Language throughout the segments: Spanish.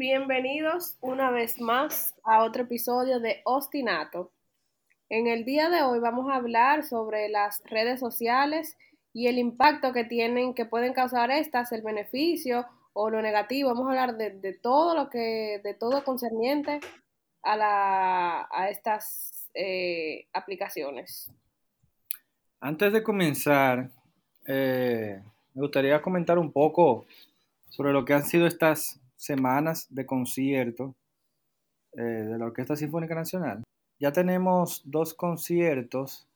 Bienvenidos una vez más a otro episodio de Ostinato. En el día de hoy vamos a hablar sobre las redes sociales y el impacto que tienen, que pueden causar estas, el beneficio o lo negativo. Vamos a hablar de, todo lo que, de todo concerniente a, estas eh, aplicaciones. Antes de comenzar, eh, me gustaría comentar un poco sobre lo que han sido estas semanas de concierto eh, de la Orquesta Sinfónica Nacional. Ya tenemos dos conciertos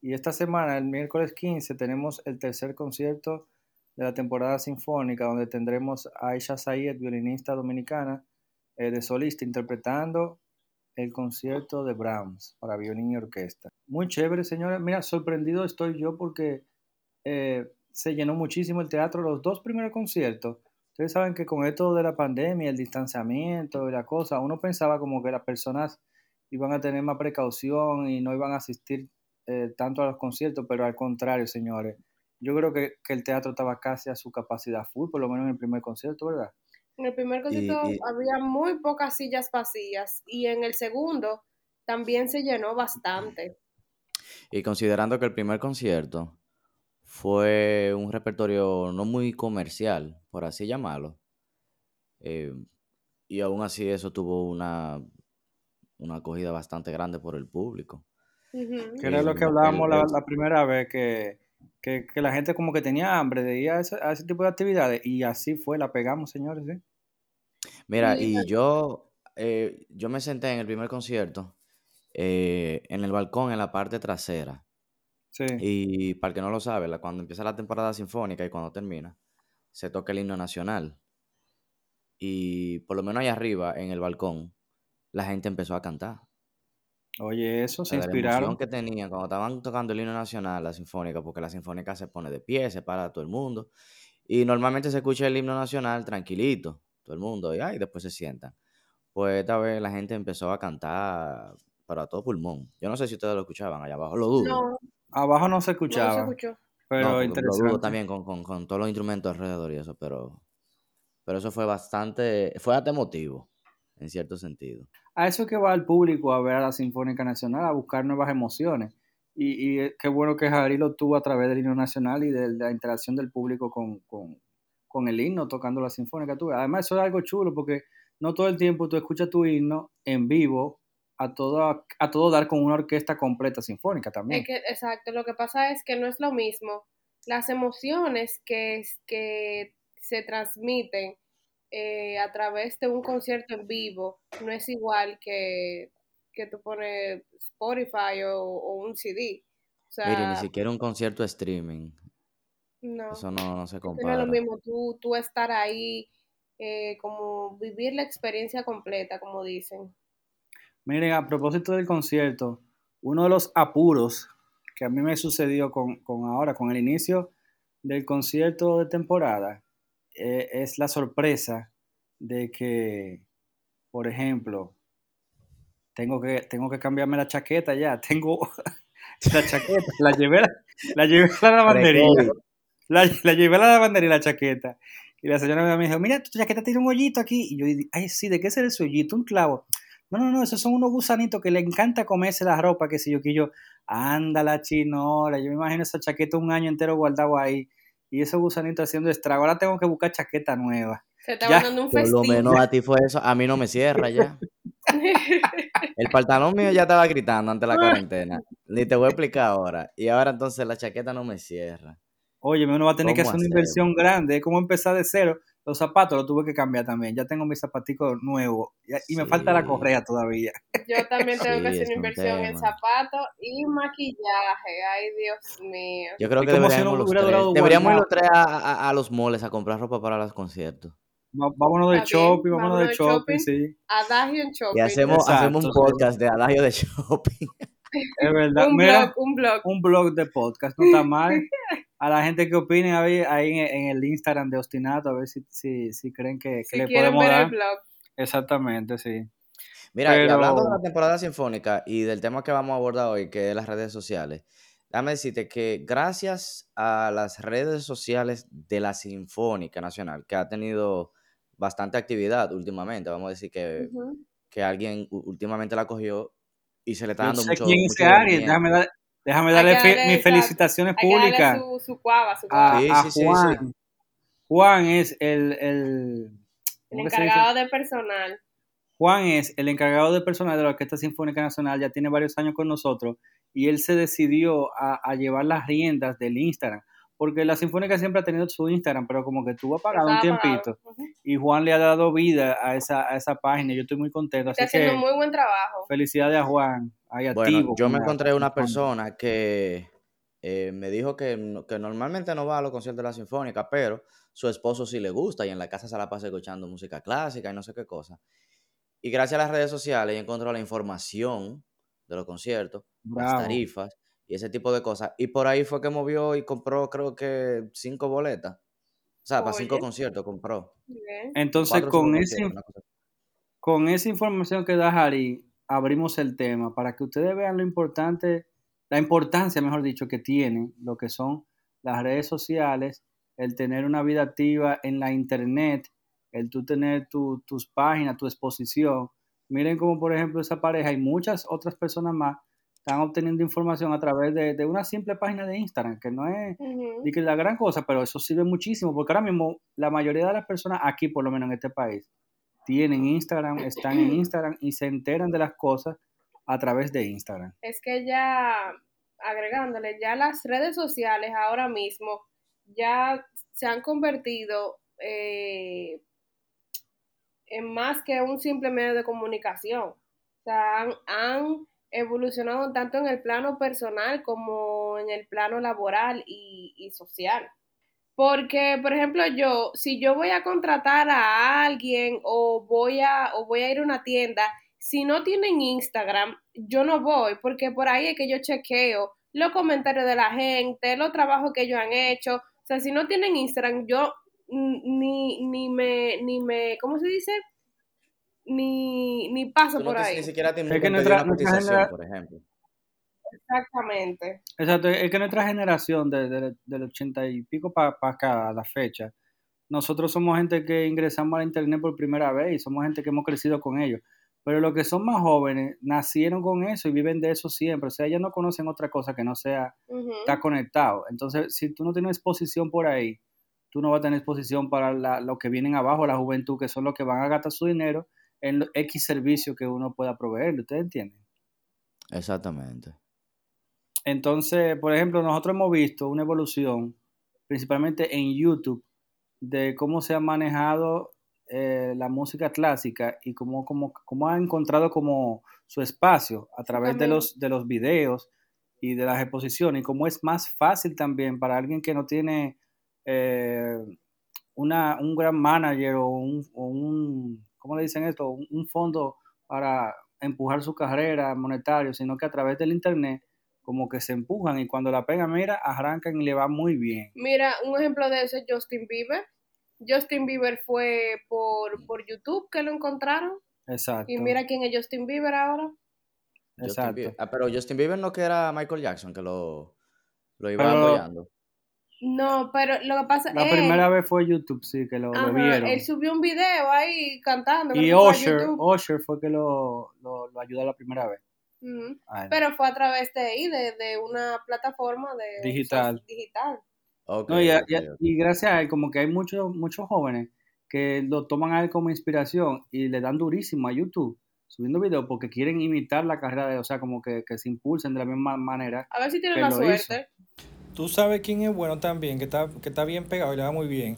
y esta semana, el miércoles 15, tenemos el tercer concierto de la temporada sinfónica donde tendremos a Aisha Sayed, violinista dominicana, eh, de solista, interpretando el concierto de Brahms para violín y orquesta. Muy chévere, señora. Mira, sorprendido estoy yo porque eh, se llenó muchísimo el teatro los dos primeros conciertos Ustedes saben que con esto de la pandemia, el distanciamiento y la cosa, uno pensaba como que las personas iban a tener más precaución y no iban a asistir eh, tanto a los conciertos, pero al contrario, señores. Yo creo que, el teatro estaba casi a su capacidad full, por lo menos en el primer concierto, ¿verdad? En el primer concierto había muy pocas sillas vacías y en el segundo también se llenó bastante. Y considerando que el primer concierto fue un repertorio no muy comercial, por así llamarlo. Eh, y aún así eso tuvo una, una acogida bastante grande por el público. Que era lo que hablábamos la, primera vez, que, la gente como que tenía hambre de ir a ese, tipo de actividades y así fue, la pegamos, señores. Mira, y yo, eh, yo me senté en el primer concierto eh, en el balcón, en la parte trasera. Y para el que no lo sabe, cuando empieza la temporada sinfónica y cuando termina, se toca el himno nacional. Y por lo menos ahí arriba, en el balcón, la gente empezó a cantar. Oye, eso se inspiraron. La que tenían cuando estaban tocando el himno nacional, la sinfónica, porque la sinfónica se pone de pie, se para todo el mundo. Y normalmente se escucha el himno nacional tranquilito, todo el mundo, y, y después se sientan. Pues esta vez la gente empezó a cantar para todo pulmón. Yo no sé si ustedes lo escuchaban allá abajo, lo dudo. Abajo no se escuchaba. No se escuchó. Pero interesante. también con, todos los instrumentos alrededor y eso, pero, pero eso fue bastante, fue hasta emotivo, en cierto sentido. A eso que va el público a ver a la Sinfónica Nacional, a buscar nuevas emociones. Y, y qué bueno que Javier lo tuvo a través del himno nacional y de, la interacción del público con, con, el himno tocando la Sinfónica. Además, eso es algo chulo porque no todo el tiempo tú escuchas tu himno en vivo a todo, a todo dar con una orquesta completa sinfónica también. exacto, lo que pasa es que no es lo mismo. Las emociones que, que se transmiten eh, a través de un concierto en vivo no es igual que, que tú pones Spotify o, un CD. O ni siquiera un concierto streaming. No. Eso no, se compara. No es lo mismo tú, tú estar ahí, eh, como vivir la experiencia completa, como dicen. Miren, a propósito del concierto, uno de los apuros que a mí me sucedió con, ahora, con el inicio del concierto de temporada, eh, es la sorpresa de que, por ejemplo, tengo que, tengo que cambiarme la chaqueta ya, tengo la chaqueta, la llevé, la, llevé a la lavandería, la, la, llevé a la lavandería la chaqueta, y la señora me dijo, mira, tu chaqueta tiene un hoyito aquí, y yo dije, ay, sí, ¿de qué es ese hoyito? Un clavo. No, no, no, esos son unos gusanitos que le encanta comerse la ropa, que si yo, que yo, anda la chinola, yo me imagino esa chaqueta un año entero guardado ahí, y esos gusanitos haciendo estrago, ahora tengo que buscar chaqueta nueva. Se está mandando un festín. Por lo menos a ti fue eso, a mí no me cierra ya. El pantalón mío ya estaba gritando ante la cuarentena, ni te voy a explicar ahora, y ahora entonces la chaqueta no me cierra. Oye, uno va a tener que hacer una inversión grande, es como empezar de cero. Los zapatos los tuve que cambiar también. Ya tengo mis zapaticos nuevos y, me falta la correa todavía. Yo también tengo que hacer una inversión en zapatos y maquillaje. Ay, Dios mío. Yo creo que deberíamos, los, tres, deberíamos ir los tres a, los moles a comprar ropa para los conciertos. vámonos de shopping, vámonos, de shopping, sí. Adagio en shopping. Y hacemos, hacemos un podcast de adagio de shopping. Es verdad. un blog, un blog. Un blog de podcast, no está mal. A la gente que opine ahí, ahí en, el Instagram de Ostinato, a ver si, si, si creen que, que le podemos ver dar. El blog. Exactamente, sí. Mira, y hablando de la temporada sinfónica y del tema que vamos a abordar hoy, que es las redes sociales, Déjame decirte que gracias a las redes sociales de la Sinfónica Nacional, que ha tenido bastante actividad últimamente, vamos a decir que, que alguien últimamente la cogió y se le está dando mucho. Quién déjame, déjame darle, mis felicitaciones públicas. Su, su cuava, su cuava. A, Juan. Juan es el, el, el encargado de personal. Juan es el encargado de personal de la Orquesta Sinfónica Nacional, ya tiene varios años con nosotros y él se decidió a, llevar las riendas del Instagram. Porque la Sinfónica siempre ha tenido su Instagram, pero como que tuvo apagado un tiempito. Y Juan le ha dado vida a esa, a esa página. Yo estoy muy contento. Está haciendo muy buen trabajo. Felicidades a Juan. Bueno, yo me encontré una persona que eh, me dijo que, que, normalmente no va a los conciertos de la Sinfónica, pero su esposo sí le gusta y en la casa se la pasa escuchando música clásica y no sé qué cosa. Y gracias a las redes sociales encontró la información de los conciertos, las tarifas y ese tipo de cosas. Y por ahí fue que movió y compró, creo que cinco boletas. O sea, para cinco conciertos compró. Entonces, con, ese, con esa información que da Jari, abrimos el tema para que ustedes vean lo importante, la importancia, mejor dicho, que tiene lo que son las redes sociales, el tener una vida activa en la internet, el tú tener tus páginas, tu exposición, Miren como por ejemplo esa pareja y muchas otras personas más están obteniendo información a través de, una simple página de Instagram, que no es que la gran cosa, pero eso sirve muchísimo, porque ahora mismo la mayoría de las personas aquí, por lo menos en este país, tienen Instagram, están en Instagram y se enteran de las cosas a través de Instagram. Es que ya, agregándole, ya las redes sociales ahora mismo ya se han convertido eh, en más que un simple medio de comunicación. O sea, han, evolucionado tanto en el plano personal como en el plano laboral y, social. Porque, por ejemplo, yo, si yo voy a contratar a alguien o voy a, o voy a ir a una tienda, si no tienen Instagram, yo no voy, porque por ahí es que yo chequeo los comentarios de la gente, los trabajos que ellos han hecho. O sea, si no tienen Instagram, yo ni, ni me, ni me, ¿cómo se dice? Ni, ni paso por ahí. Ni siquiera te es que nuestra, una por ejemplo. Exactamente. Exacto, es que nuestra generación, de, del ochenta y pico para acá, a la fecha, nosotros somos gente que ingresamos a la internet por primera vez y somos gente que hemos crecido con ellos. Pero los que son más jóvenes nacieron con eso y viven de eso siempre. O sea, ellos no conocen otra cosa que no sea estar conectado. Entonces, si tú no tienes exposición por ahí, tú no vas a tener exposición para la, los que vienen abajo, la juventud, que son los que van a gastar su dinero en X servicio que uno pueda proveerle. ¿Ustedes entienden? Exactamente. Entonces, por ejemplo, nosotros hemos visto una evolución, principalmente en YouTube, de cómo se ha manejado eh, la música clásica y cómo, cómo, cómo, ha encontrado como su espacio a través de los, de los videos y de las exposiciones y cómo es más fácil también para alguien que no tiene eh, una, un gran manager o un, un, ¿cómo le dicen esto? Un, fondo para empujar su carrera monetaria, sino que a través del Internet como que se empujan y cuando la pegan, mira, arrancan y le va muy bien. Mira, un ejemplo de eso es Justin Bieber. Justin Bieber fue por, por YouTube que lo encontraron. Exacto. Y mira quién es Justin Bieber ahora. Exacto. Ah, pero Justin Bieber no que era Michael Jackson que lo, lo iba apoyando. No, pero lo que pasa La primera vez fue YouTube, sí, que lo, vieron. Él subió un video ahí cantando. Y Usher, fue que lo, lo, ayudó la primera vez. Pero fue a través de ahí, de, de una plataforma de digital. digital. y, gracias a él, como que hay muchos muchos jóvenes que lo toman a él como inspiración y le dan durísimo a YouTube subiendo videos porque quieren imitar la carrera de, o sea, como que, que se impulsen de la misma manera. A ver si tienen la suerte. Tú sabes quién es bueno también, que está, que está bien pegado y le va muy bien.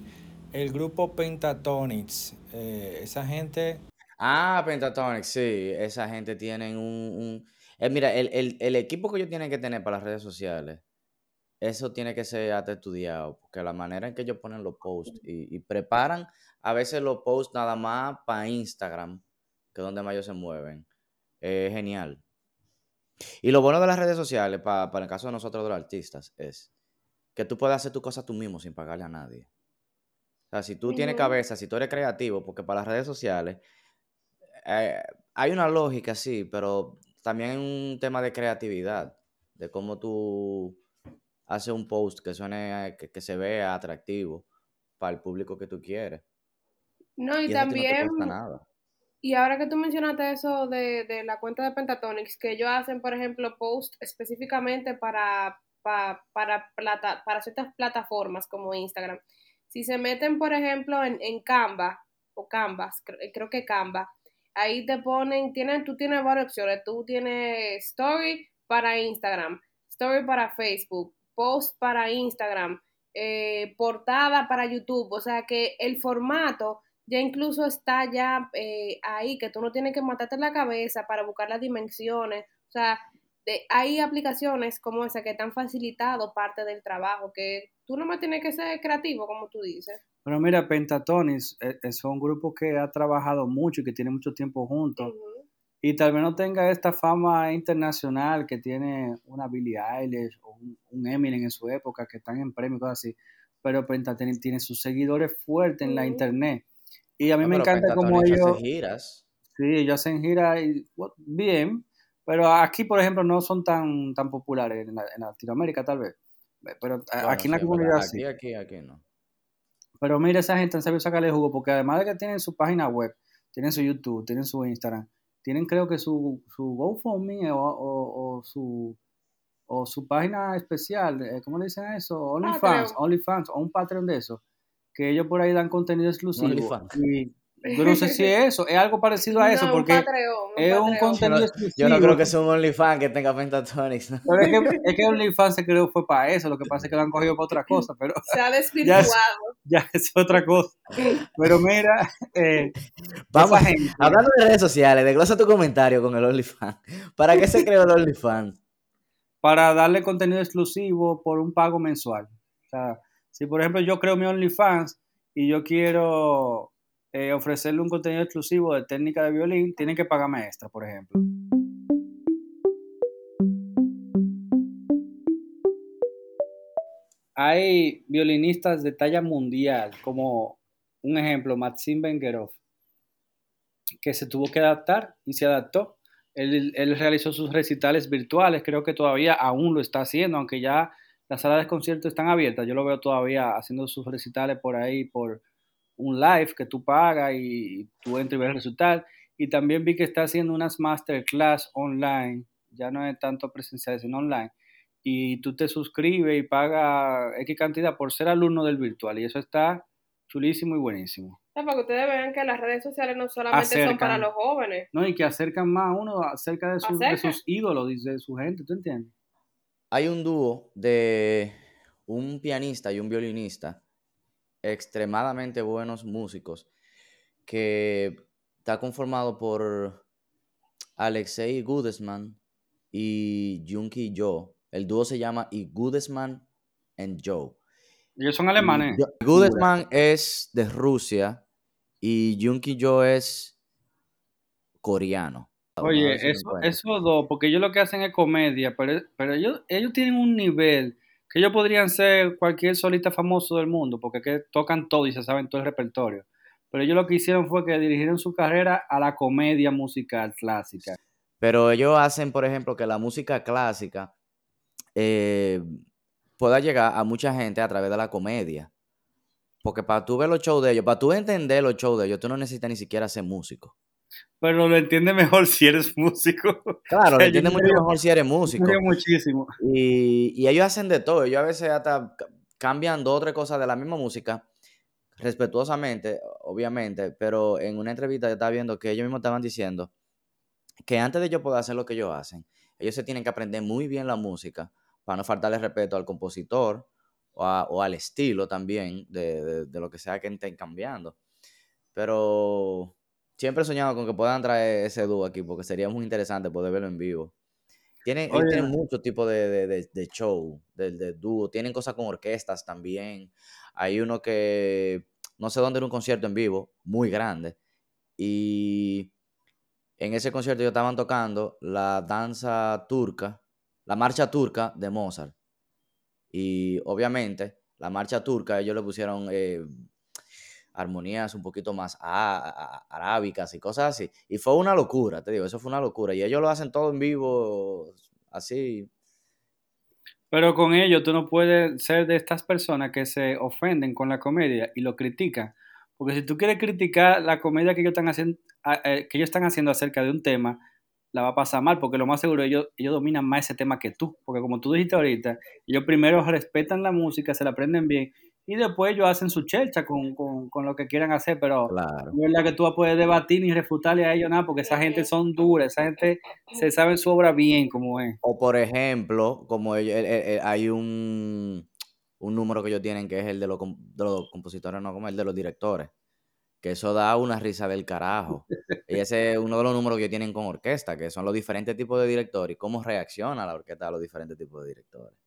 El grupo Pentatonics. Eh, esa gente. Ah, Pentatonics, sí. Esa gente tienen un. Eh, mira, el, equipo que ellos tienen que tener para las redes sociales eso tiene que ser hasta estudiado, porque la manera en que ellos ponen los posts y, preparan a veces los posts nada más para Instagram, que es donde más ellos se mueven, es genial. Y lo bueno de las redes sociales, para, el caso de nosotros, los artistas, es que tú puedes hacer tu cosa tú mismo sin pagarle a nadie. O sea, si tú tienes cabeza, si tú eres creativo, porque para las redes sociales eh, hay una lógica, sí, pero también hay un tema de creatividad, de cómo tú haces un post que suene, que, se vea atractivo para el público que tú quieres. No, y, también... Y ahora que tú mencionaste eso de, la cuenta de Pentatonix, que ellos hacen, por ejemplo, post específicamente para, para, para, ciertas plataformas como Instagram. Si se meten, por ejemplo, en, en Canva o Canvas, creo que Canva, ahí te ponen, tienen, tú tienes varias opciones. Tú tienes story para Instagram, story para Facebook, post para Instagram, eh, portada para YouTube. O sea que el formato ya incluso está ya eh, ahí, que tú no tienes que matarte la cabeza para buscar las dimensiones. O sea, hay aplicaciones como esa que te han facilitado parte del trabajo, que tú no más tienes que ser creativo, como tú dices. Bueno, mira, Pentatonis es un grupo que ha trabajado mucho y que tiene mucho tiempo juntos. Y tal vez no tenga esta fama internacional que tiene una Billie Eilish o un, Eminem en su época, que están en premios y cosas así. Pero Pentatonis tiene sus seguidores fuertes en la internet. Y a mí me encanta como ellos... Hacen giras. Sí, ellos hacen giras y, bien, pero aquí, por ejemplo, no son tan, tan populares en, Latinoamérica, tal vez. Pero aquí en la comunidad sí. Aquí, aquí, no. Pero mira, esa gente han sabido sacarle jugo, porque además de que tienen su página web, tienen su YouTube, tienen su Instagram, tienen creo que su, su GoFundMe o, o, su o su página especial, eh, ¿cómo le dicen eso? OnlyFans, OnlyFans, o un Patreon de eso, que ellos por ahí dan contenido exclusivo. Y, yo no sé si es eso, es algo parecido a eso, porque es un contenido exclusivo. Yo no creo que sea un OnlyFans que tenga Pentatonix. es que, es que OnlyFans se creó fue para eso, lo que pasa es que lo han cogido para otra cosa, pero... Se ha desvirtuado. Ya, es otra cosa. Pero mira, eh, Vamos, hablando de redes sociales, desglosa tu comentario con el OnlyFans. ¿Para qué se creó el OnlyFans? Para darle contenido exclusivo por un pago mensual. O sea, si por ejemplo yo creo mi OnlyFans y yo quiero eh, ofrecerle un contenido exclusivo de técnica de violín, tienen que pagarme extra, por ejemplo. Hay violinistas de talla mundial, como un ejemplo, Maxim Bengerov, que se tuvo que adaptar y se adaptó. Él, realizó sus recitales virtuales, creo que todavía aún lo está haciendo, aunque ya las salas de concierto están abiertas. Yo lo veo todavía haciendo sus recitales por ahí, por, un live que tú pagas y tú entras y ves el resultado. Y también vi que está haciendo unas masterclass online, ya no es tanto presencial, sino online. Y tú te suscribes y pagas X cantidad por ser alumno del virtual. Y eso está chulísimo y buenísimo. para que ustedes vean que las redes sociales no solamente son para los jóvenes. No, y que acercan más a uno acerca de, de sus ídolos, de su gente, ¿tú entiendes? Hay un dúo de un pianista y un violinista extremadamente buenos músicos que está conformado por Alexei Gudesman y Junki Joe. El dúo se llama Y and Joe. Ellos son alemanes. Gudesman es de Rusia y Junki Joe es coreano. Oye, eso, esos dos, porque ellos lo que hacen es comedia, pero, pero ellos, ellos tienen un nivel que ellos podrían ser cualquier solista famoso del mundo, porque que tocan todo y se saben todo el repertorio. Pero ellos lo que hicieron fue que dirigieron su carrera a la comedia musical clásica. Pero ellos hacen, por ejemplo, que la música clásica eh, pueda llegar a mucha gente a través de la comedia. Porque para tú ver los shows de ellos, para tú entender los shows de ellos, tú no necesitas ni siquiera ser músico pero lo entiende mejor si eres músico. Claro, lo entiende mucho mejor si eres músico. Muchísimo. Y, y, ellos hacen de todo. Ellos a veces hasta cambian dos o tres cosas de la misma música, respetuosamente, obviamente, pero en una entrevista yo estaba viendo que ellos mismos estaban diciendo que antes de ellos poder hacer lo que ellos hacen, ellos se tienen que aprender muy bien la música para no faltarle respeto al compositor o, o al estilo también de, de, de, lo que sea que estén cambiando. Pero siempre he soñado con que puedan traer ese dúo aquí, porque sería muy interesante poder verlo en vivo. Tienen, tienen muchos tipos de, de, de, show, de, de dúo. Tienen cosas con orquestas también. Hay uno que, no sé dónde era un concierto en vivo, muy grande. Y en ese concierto ellos estaban tocando la danza turca, la marcha turca de Mozart. Y obviamente, la marcha turca, ellos le pusieron eh, armonías un poquito más arábicas y cosas así. Y fue una locura, te digo, eso fue una locura. Y ellos lo hacen todo en vivo, así. Pero con ello tú no puedes ser de estas personas que se ofenden con la comedia y lo critican. Porque si tú quieres criticar la comedia que ellos están haciendo, eh, que ellos están haciendo acerca de un tema, la va a pasar mal, porque lo más seguro ellos, ellos dominan más ese tema que tú. Porque como tú dijiste ahorita, ellos primero respetan la música, se la aprenden bien y después ellos hacen su chelcha con, lo que quieran hacer, pero claro. no es la que tú puedes debatir ni refutarle a ellos nada, porque esa gente son duras, esa gente se sabe su obra bien como es. O por ejemplo, como ellos, hay un, un número que ellos tienen que es el de los, de los compositores, no como el de los directores, que eso da una risa del carajo. y ese es uno de los números que tienen con orquesta, que son los diferentes tipos de directores y cómo reacciona la orquesta a los diferentes tipos de directores.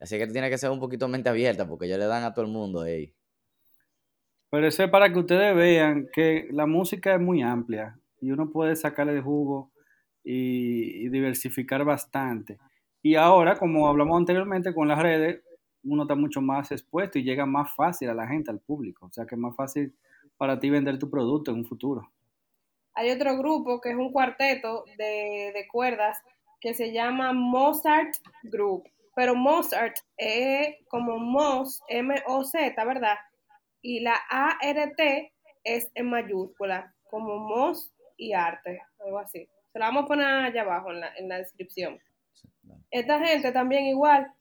Así que tiene que ser un poquito mente abierta porque ya le dan a todo el mundo ahí. Pero eso es para que ustedes vean que la música es muy amplia y uno puede sacarle de jugo y, diversificar bastante. Y ahora, como hablamos anteriormente con las redes, uno está mucho más expuesto y llega más fácil a la gente, al público. O sea que es más fácil para ti vender tu producto en un futuro. Hay otro grupo que es un cuarteto de, de cuerdas que se llama Mozart Group pero Mozart es como Moz, M-O-Z, ¿verdad? Y la A-R-T es en mayúscula, como Moz y arte, algo así. Se la vamos a poner allá abajo en la, en la descripción. Esta gente también igual,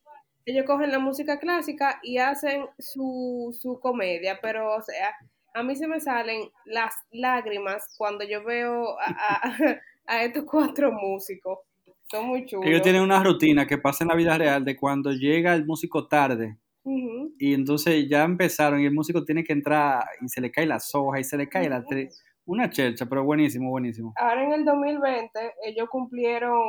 ellos cogen la música clásica y hacen su, su comedia, pero o sea, a mí se me salen las lágrimas cuando yo veo a, a estos cuatro músicos. Son muy chulos. Ellos tienen una rutina que pasa en la vida real de cuando llega el músico tarde. Y entonces ya empezaron y el músico tiene que entrar y se le cae la soja y se le cae la... Una chercha, pero buenísimo, buenísimo. Ahora en el 2020 ellos cumplieron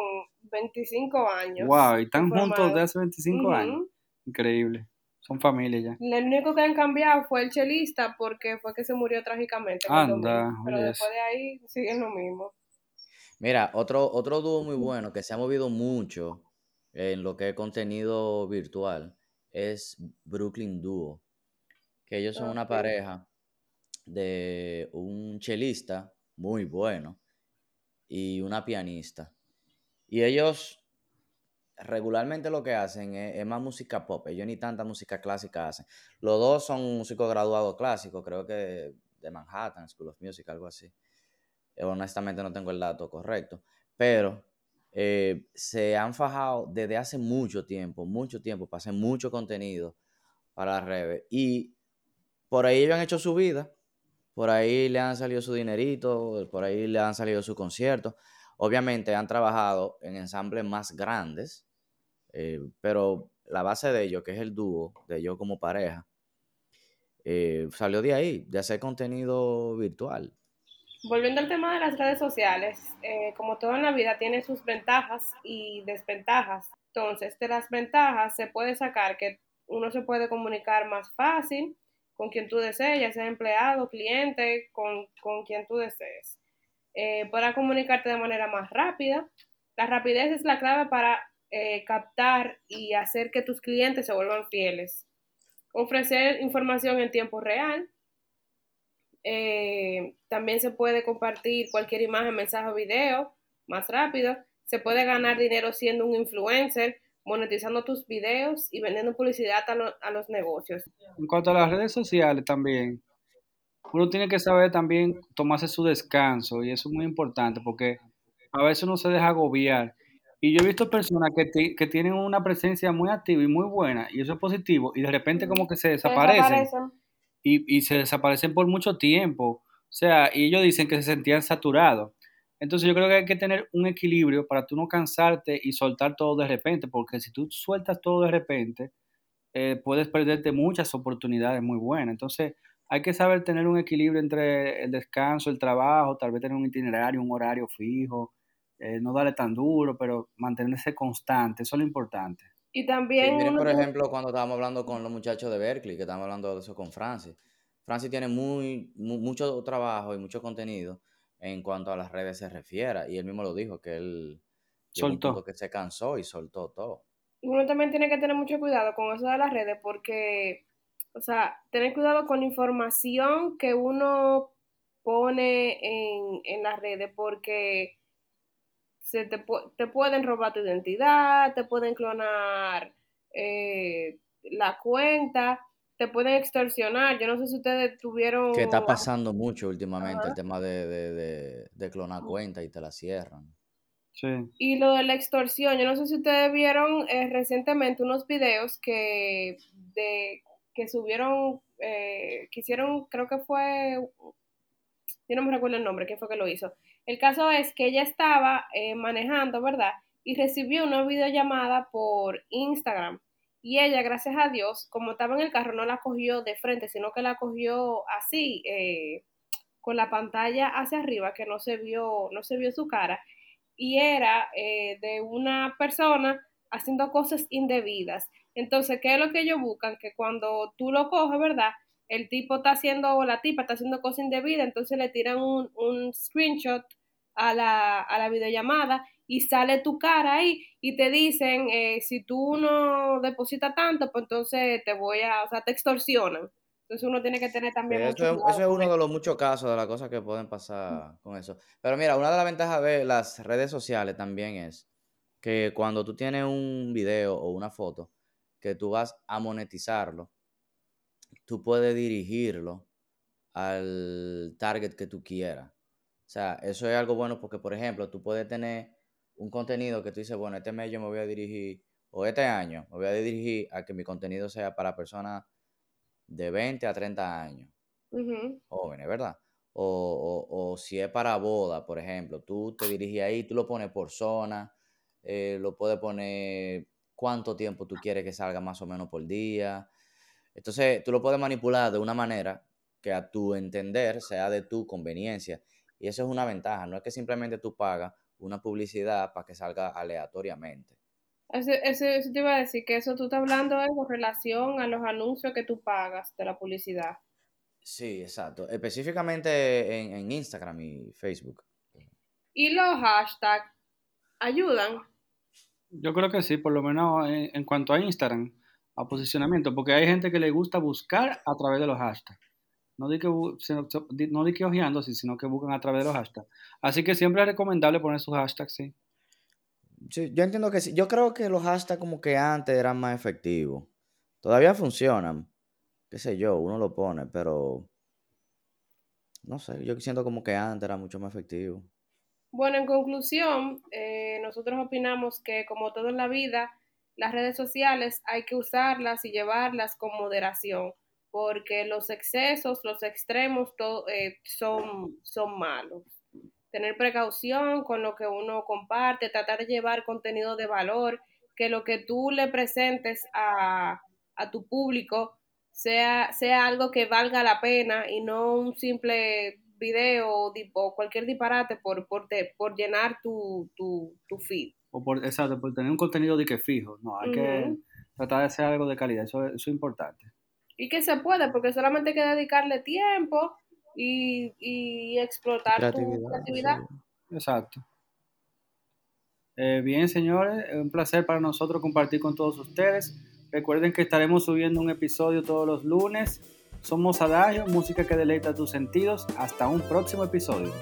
25 años. Wow, y están juntos de hace 25 años. Increíble. Son familia ya. El único que han cambiado fue el chelista porque fue que se murió trágicamente. Anda, pero después de ahí siguen lo mismo. Mira, otro, otro dúo muy bueno que se ha movido mucho en lo que es contenido virtual es Brooklyn Duo. Que ellos son una pareja de un chelista muy bueno y una pianista. Y ellos regularmente lo que hacen es, más música pop. Ellos ni tanta música clásica hacen. Los dos son músicos graduados clásicos, creo que de Manhattan, School of Music, algo así. Eh, honestamente no tengo el dato correcto, pero eh, se han fajado desde hace mucho tiempo, mucho tiempo, para hacer mucho contenido para redes y por ahí ellos han hecho su vida, por ahí le han salido su dinerito, por ahí le han salido su concierto. Obviamente han trabajado en ensambles más grandes, eh, pero la base de ellos, que es el dúo de ellos como pareja, salió de ahí, de hacer contenido virtual. Volviendo al tema de las redes sociales, eh, como todo en la vida tiene sus ventajas y desventajas. Entonces, de las ventajas se puede sacar que uno se puede comunicar más fácil con quien tú desees, ya sea empleado, cliente, con, quien tú desees. Eh, comunicarte de manera más rápida. La rapidez es la clave para eh, captar y hacer que tus clientes se vuelvan fieles. Ofrecer información en tiempo real, eh, también se puede compartir cualquier imagen, mensaje o video más rápido. Se puede ganar dinero siendo un influencer, monetizando tus videos y vendiendo publicidad a, los negocios. En cuanto a las redes sociales también, uno tiene que saber también tomarse su descanso y eso es muy importante porque a veces uno se deja agobiar. Y yo he visto personas que, que tienen una presencia muy activa y muy buena y eso es positivo y de repente como que se desaparecen y, se desaparecen por mucho tiempo. O sea, y ellos dicen que se sentían saturados. Entonces yo creo que hay que tener un equilibrio para tú no cansarte y soltar todo de repente, porque si tú sueltas todo de repente, eh, puedes perderte muchas oportunidades muy buenas. Entonces hay que saber tener un equilibrio entre el descanso, el trabajo, tal vez tener un itinerario, un horario fijo, eh, no darle tan duro, pero mantenerse constante, eso es lo importante. Y también... miren, por ejemplo, cuando estábamos hablando con los muchachos de Berkeley, que estábamos hablando de eso con Francis. Francis tiene muy, mucho trabajo y mucho contenido en cuanto a las redes se refiere, y él mismo lo dijo, que él soltó. que se cansó y soltó todo. Uno también tiene que tener mucho cuidado con eso de las redes porque, o sea, tener cuidado con la información que uno pone en, en las redes porque se te, te, pueden robar tu identidad, te pueden clonar eh, la cuenta, te pueden extorsionar. Yo no sé si ustedes tuvieron... Que está pasando mucho últimamente el tema de, de, clonar cuenta y te la cierran. Sí. Y lo de la extorsión, yo no sé si ustedes vieron eh, recientemente unos videos que, de, que subieron, eh, que hicieron, creo que fue, yo no me recuerdo el nombre, quién fue que lo hizo, el caso es que ella estaba eh, manejando, ¿verdad? Y recibió una videollamada por Instagram. Y ella, gracias a Dios, como estaba en el carro, no la cogió de frente, sino que la cogió así, eh, con la pantalla hacia arriba, que no se vio, no se vio su cara. Y era eh, de una persona haciendo cosas indebidas. Entonces, ¿qué es lo que ellos buscan? Que cuando tú lo coges, ¿verdad? El tipo está haciendo, o la tipa está haciendo cosas indebidas, entonces le tiran un, un screenshot a la, a la videollamada y sale tu cara ahí y te dicen, eh, si tú no depositas tanto, pues entonces te voy a, o sea, te extorsionan. Entonces uno tiene que tener también... Eso, es, uno de los muchos casos de las cosas que pueden pasar con eso. Pero mira, una de las ventajas de las redes sociales también es que cuando tú tienes un video o una foto que tú vas a monetizarlo, tú puedes dirigirlo al target que tú quieras. O sea, eso es algo bueno porque, por ejemplo, tú puedes tener un contenido que tú dices, bueno, este mes yo me voy a dirigir, o este año me voy a dirigir a que mi contenido sea para personas de 20 a 30 años, jóvenes, ¿verdad? O, o, si es para boda, por ejemplo, tú te diriges ahí, tú lo pones por zona, eh, lo puedes poner cuánto tiempo tú quieres que salga más o menos por día. Entonces, tú lo puedes manipular de una manera que a tu entender sea de tu conveniencia. Y eso es una ventaja, no es que simplemente tú pagas una publicidad para que salga aleatoriamente. Eso, eso, te iba a decir, que eso tú estás hablando con relación a los anuncios que tú pagas de la publicidad. Sí, exacto. Específicamente en, Instagram y Facebook. ¿Y los hashtags ayudan? Yo creo que sí, por lo menos en, en cuanto a Instagram, a posicionamiento, porque hay gente que le gusta buscar a través de los hashtags. No di que, no di que ojeando, sino que buscan a través de los hashtags. Así que siempre es recomendable poner sus hashtags, sí. Sí, yo entiendo que sí. Yo creo que los hashtags como que antes eran más efectivos. Todavía funcionan. Qué sé yo, uno lo pone, pero no sé, yo siento como que antes era mucho más efectivo. Bueno, en conclusión, eh, nosotros opinamos que como todo en la vida, las redes sociales hay que usarlas y llevarlas con moderación porque los excesos, los extremos eh, son, son malos. Tener precaución con lo que uno comparte, tratar de llevar contenido de valor, que lo que tú le presentes a, tu público sea, sea algo que valga la pena y no un simple video o cualquier disparate por, por, por llenar tu, tu, tu, feed. O por, exacto, por tener un contenido de que fijo. No, hay que tratar de hacer algo de calidad, eso, eso es importante y que se puede, porque solamente hay que dedicarle tiempo y, explotar tu creatividad. Exacto. Eh, bien, señores, es un placer para nosotros compartir con todos ustedes. Recuerden que estaremos subiendo un episodio todos los lunes. Somos Adagio, música que deleita tus sentidos. Hasta un próximo episodio.